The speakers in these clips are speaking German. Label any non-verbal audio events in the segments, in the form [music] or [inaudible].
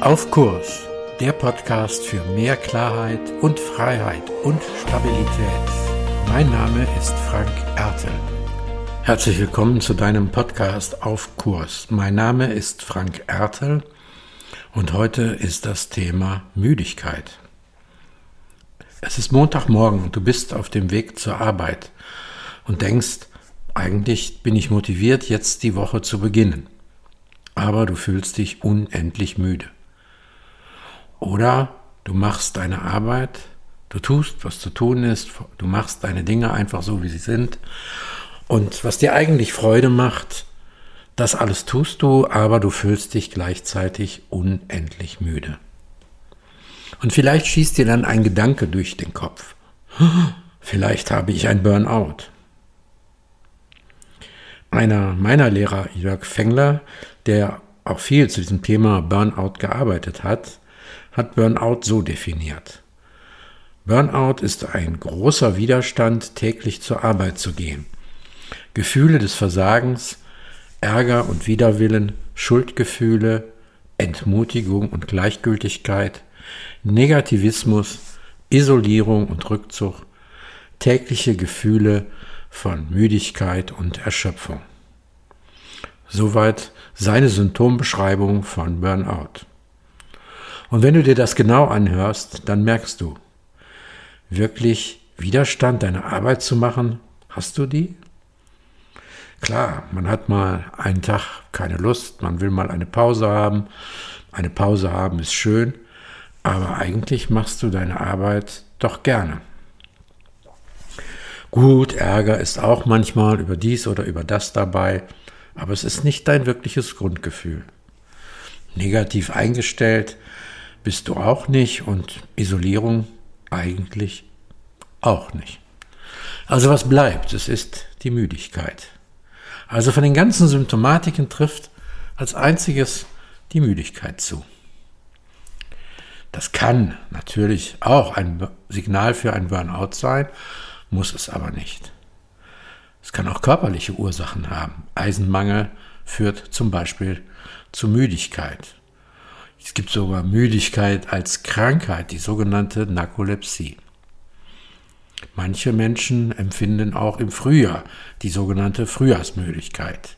Auf Kurs, der Podcast für mehr Klarheit und Freiheit und Stabilität. Mein Name ist Frank Ertel. Herzlich willkommen zu deinem Podcast Auf Kurs. Mein Name ist Frank Ertel und heute ist das Thema Müdigkeit. Es ist Montagmorgen und du bist auf dem Weg zur Arbeit und denkst, eigentlich bin ich motiviert, jetzt die Woche zu beginnen. Aber du fühlst dich unendlich müde. Oder du machst deine Arbeit, du tust, was zu tun ist, du machst deine Dinge einfach so, wie sie sind. Und was dir eigentlich Freude macht, das alles tust du, aber du fühlst dich gleichzeitig unendlich müde. Und vielleicht schießt dir dann ein Gedanke durch den Kopf. [gasps] Vielleicht habe ich ein Burnout. Einer meiner Lehrer, Jörg Fengler, der auch viel zu diesem Thema Burnout gearbeitet hat, hat Burnout so definiert. Burnout ist ein großer Widerstand, täglich zur Arbeit zu gehen. Gefühle des Versagens, Ärger und Widerwillen, Schuldgefühle, Entmutigung und Gleichgültigkeit, Negativismus, Isolierung und Rückzug, tägliche Gefühle von Müdigkeit und Erschöpfung. Soweit seine Symptombeschreibung von Burnout. Und wenn du dir das genau anhörst, dann merkst du, wirklich Widerstand, deine Arbeit zu machen, hast du die? Klar, man hat mal einen Tag keine Lust, man will mal eine Pause haben. Eine Pause haben ist schön, aber eigentlich machst du deine Arbeit doch gerne. Gut, Ärger ist auch manchmal über dies oder über das dabei, aber es ist nicht dein wirkliches Grundgefühl. Negativ eingestellt bist du auch nicht und Isolierung eigentlich auch nicht. Also was bleibt? Es ist die Müdigkeit. Also von den ganzen Symptomatiken trifft als einziges die Müdigkeit zu. Das kann natürlich auch ein Signal für ein Burnout sein, muss es aber nicht. Es kann auch körperliche Ursachen haben. Eisenmangel führt zum Beispiel zu Müdigkeit. Es gibt sogar Müdigkeit als Krankheit, die sogenannte Narkolepsie. Manche Menschen empfinden auch im Frühjahr die sogenannte Frühjahrsmüdigkeit.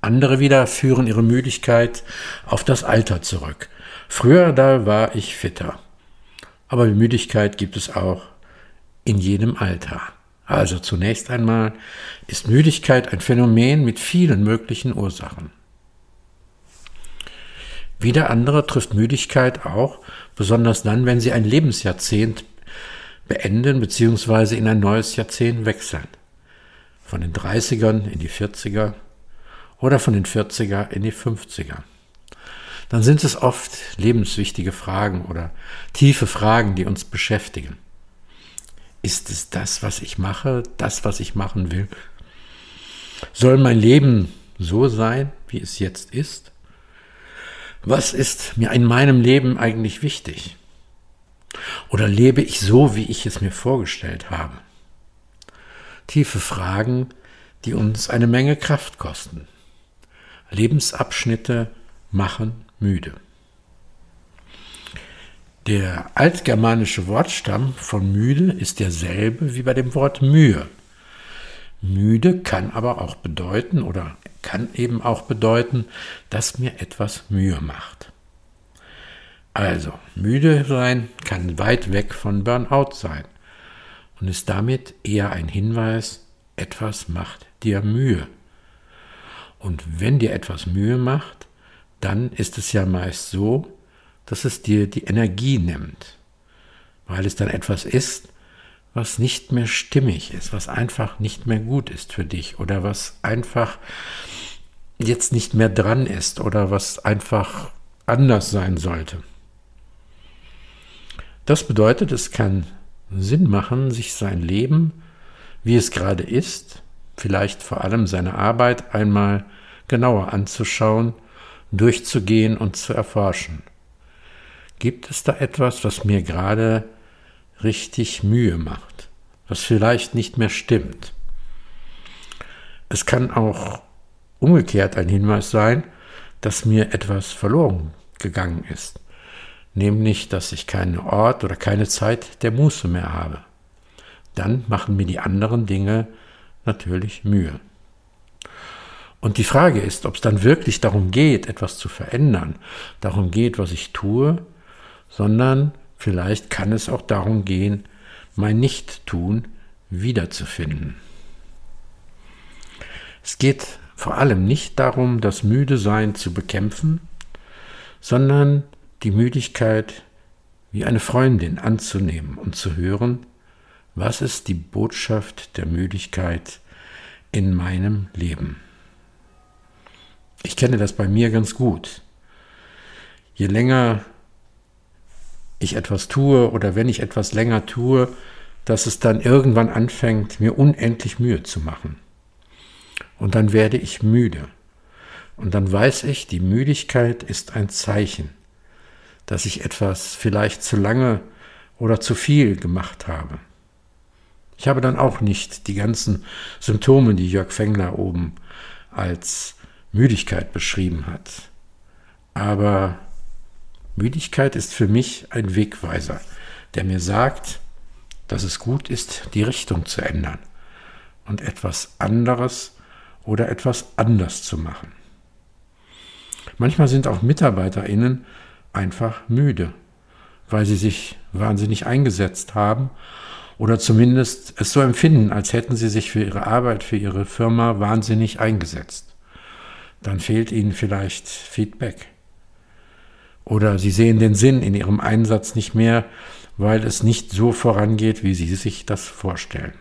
Andere wieder führen ihre Müdigkeit auf das Alter zurück. Früher da war ich fitter. Aber Müdigkeit gibt es auch in jedem Alter. Also zunächst einmal ist Müdigkeit ein Phänomen mit vielen möglichen Ursachen. Wieder andere trifft Müdigkeit auch, besonders dann, wenn sie ein Lebensjahrzehnt beenden bzw. in ein neues Jahrzehnt wechseln. Von den 30ern in die 40er oder von den 40er in die 50er. Dann sind es oft lebenswichtige Fragen oder tiefe Fragen, die uns beschäftigen. Ist es das, was ich mache, das, was ich machen will? Soll mein Leben so sein, wie es jetzt ist? Was ist mir in meinem Leben eigentlich wichtig? Oder lebe ich so, wie ich es mir vorgestellt habe? Tiefe Fragen, die uns eine Menge Kraft kosten. Lebensabschnitte machen müde. Der altgermanische Wortstamm von müde ist derselbe wie bei dem Wort Mühe. Müde kann aber auch bedeuten oder kann eben auch bedeuten, dass mir etwas Mühe macht. Also, müde sein kann weit weg von Burnout sein und ist damit eher ein Hinweis, etwas macht dir Mühe. Und wenn dir etwas Mühe macht, dann ist es ja meist so, dass es dir die Energie nimmt, weil es dann etwas ist, was nicht mehr stimmig ist, was einfach nicht mehr gut ist für dich oder was einfach jetzt nicht mehr dran ist oder was einfach anders sein sollte. Das bedeutet, es kann Sinn machen, sich sein Leben, wie es gerade ist, vielleicht vor allem seine Arbeit einmal genauer anzuschauen, durchzugehen und zu erforschen. Gibt es da etwas, was mir gerade richtig Mühe macht, was vielleicht nicht mehr stimmt. Es kann auch umgekehrt ein Hinweis sein, dass mir etwas verloren gegangen ist, nämlich dass ich keinen Ort oder keine Zeit der Muße mehr habe. Dann machen mir die anderen Dinge natürlich Mühe. Und die Frage ist, ob es dann wirklich darum geht, etwas zu verändern, darum geht, was ich tue, sondern vielleicht kann es auch darum gehen, mein Nichttun wiederzufinden. Es geht vor allem nicht darum, das Müdesein zu bekämpfen, sondern die Müdigkeit wie eine Freundin anzunehmen und zu hören, was ist die Botschaft der Müdigkeit in meinem Leben. Ich kenne das bei mir ganz gut. Je länger ich etwas tue oder wenn ich etwas länger tue, dass es dann irgendwann anfängt, mir unendlich Mühe zu machen. Und dann werde ich müde. Und dann weiß ich, die Müdigkeit ist ein Zeichen, dass ich etwas vielleicht zu lange oder zu viel gemacht habe. Ich habe dann auch nicht die ganzen Symptome, die Jörg Fengler oben als Müdigkeit beschrieben hat. Aber Müdigkeit ist für mich ein Wegweiser, der mir sagt, dass es gut ist, die Richtung zu ändern und etwas anderes oder etwas anders zu machen. Manchmal sind auch Mitarbeiterinnen einfach müde, weil sie sich wahnsinnig eingesetzt haben oder zumindest es so empfinden, als hätten sie sich für ihre Arbeit, für ihre Firma wahnsinnig eingesetzt. Dann fehlt ihnen vielleicht Feedback. Oder sie sehen den Sinn in ihrem Einsatz nicht mehr, weil es nicht so vorangeht, wie sie sich das vorstellen.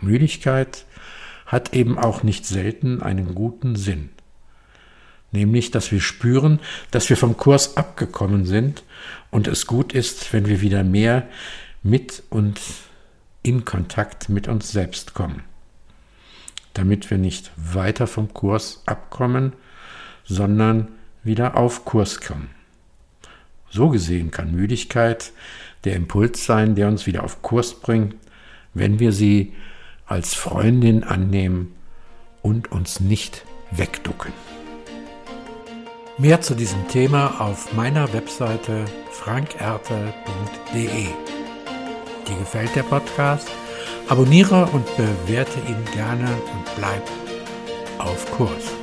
Müdigkeit hat eben auch nicht selten einen guten Sinn. Nämlich, dass wir spüren, dass wir vom Kurs abgekommen sind und es gut ist, wenn wir wieder mehr mit und in Kontakt mit uns selbst kommen. Damit wir nicht weiter vom Kurs abkommen, sondern wieder auf Kurs kommen. So gesehen kann Müdigkeit der Impuls sein, der uns wieder auf Kurs bringt, wenn wir sie als Freundin annehmen und uns nicht wegducken. Mehr zu diesem Thema auf meiner Webseite frankerte.de. Dir gefällt der Podcast? Abonniere und bewerte ihn gerne und bleib auf Kurs.